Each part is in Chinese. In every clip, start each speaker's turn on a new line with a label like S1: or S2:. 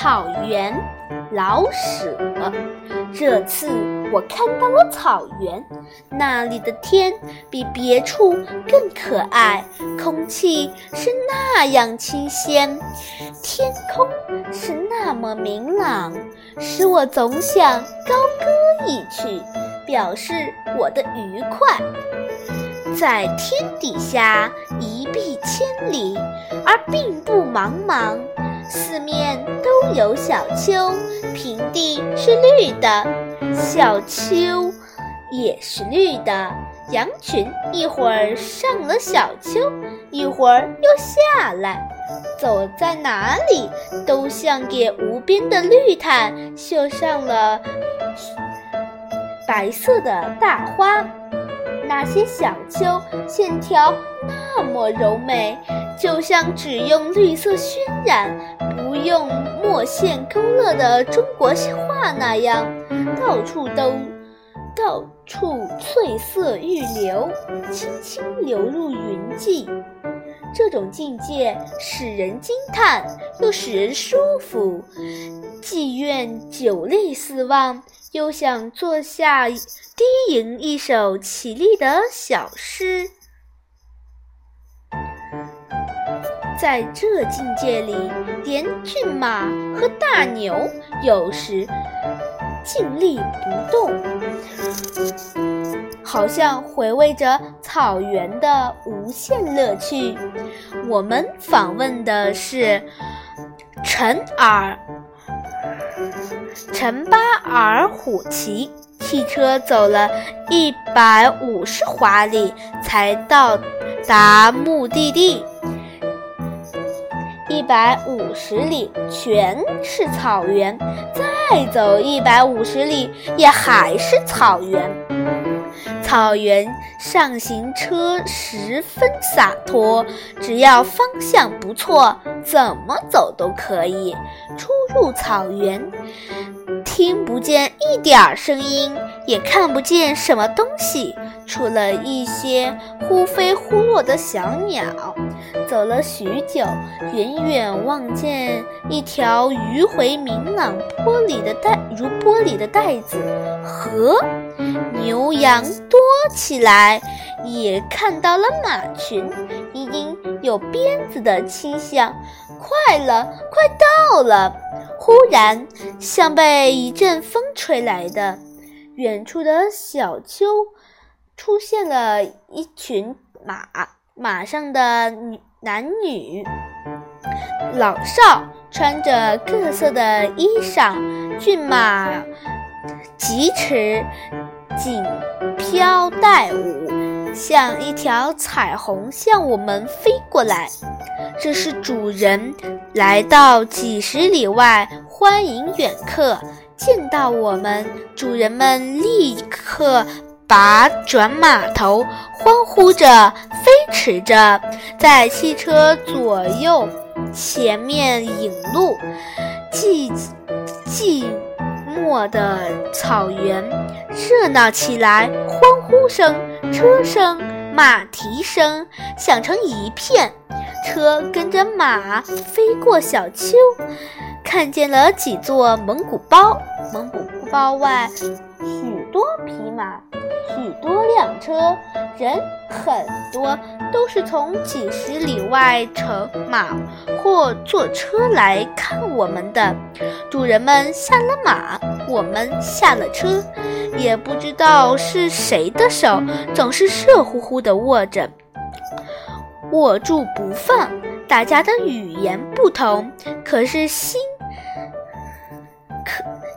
S1: 草原，老舍。这次我看到了草原，那里的天比别处更可爱，空气是那样清鲜，天空是那么明朗，使我总想高歌一曲，表示我的愉快。在天底下一碧千里，而并不茫茫。四面有小丘，平地是绿的，小丘也是绿的。羊群一会儿上了小丘，一会儿又下来，走在哪里都像给无边的绿毯绣上了白色的大花。那些小丘线条那么柔美，就像只用绿色渲染，不用墨线勾勒的中国画那样，到处都，到处翠色欲流，轻轻流入云际。这种境界使人惊叹，又使人舒服，既愿久立四望。又想坐下低吟一首绮丽的小诗，在这境界里，连骏马和大牛有时静立不动，好像回味着草原的无限乐趣。我们访问的是陈尔。陈巴尔虎旗，汽车走了一百五十华里才到达目的地。一百五十里全是草原，再走一百五十里也还是草原。草原上行车十分洒脱，只要方向不错，怎么走都可以。出入草原。听不见一点儿声音，也看不见什么东西，除了一些忽飞忽落的小鸟。走了许久，远远望见一条迂回明朗、玻璃的带如玻璃的带子河，牛羊多起来，也看到了马群，已经有鞭子的倾向。快了，快到了！忽然，像被一阵风吹来的，远处的小丘出现了一群马，马上的女男女老少穿着各色的衣裳，骏马疾驰，锦飘带舞，像一条彩虹向我们飞过来。这是主人来到几十里外欢迎远客，见到我们，主人们立刻把转马头，欢呼着，飞驰着，在汽车左右前面引路。寂寂寞的草原热闹起来，欢呼声、车声、马蹄声响成一片。车跟着马飞过小丘，看见了几座蒙古包。蒙古包外许多匹马，车，人很多，都是从几十里外乘马或坐车来看我们的。主人们下了马，我们下了车，也不知道是谁的手总是热乎乎的握着。握住不放，大家的语言不同，可是心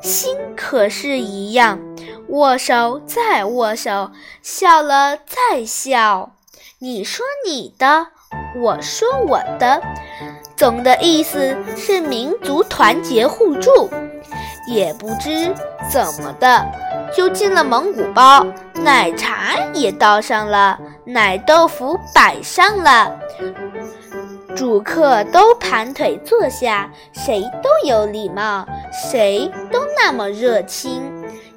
S1: 心可是一样。握手再握手，笑了再笑。你说你的，我说我的，总的意思是民族团结互助。也不知怎么的，就进了蒙古包，奶茶也倒上了。奶豆腐摆上了，主客都盘腿坐下，谁都有礼貌，谁都那么热情，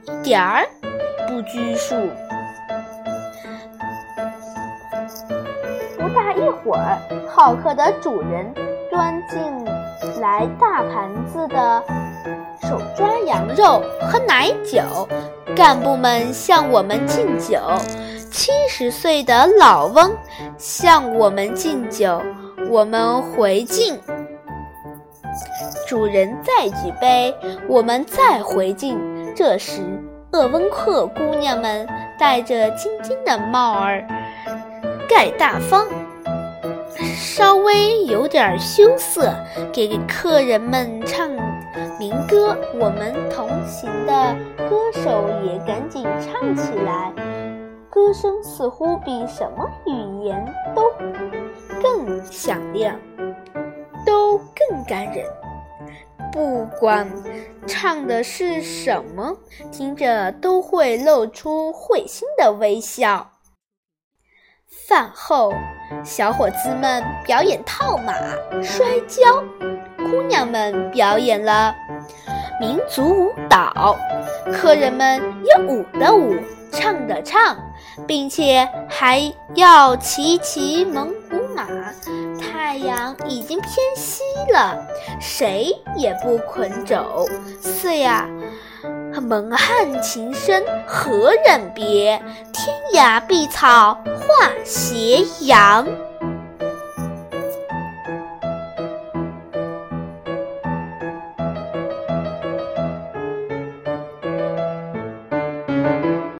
S1: 一点儿不拘束。不大一会儿，好客的主人端进来大盘子的手抓羊肉和奶酒，干部们向我们敬酒。七十岁的老翁向我们敬酒，我们回敬。主人再举杯，我们再回敬。这时，鄂温克姑娘们戴着金金的帽儿，盖大方，稍微有点羞涩，给客人们唱民歌。我们同行的歌手也赶紧唱起来。歌声似乎比什么语言都更响亮，都更感人。不管唱的是什么，听着都会露出会心的微笑。饭后，小伙子们表演套马、摔跤，姑娘们表演了民族舞蹈，客人们也舞的舞，唱的唱。并且还要骑骑蒙马。太阳已经偏西了，谁也不肯走。四呀，蒙汉情深何忍别？天涯碧草话斜阳。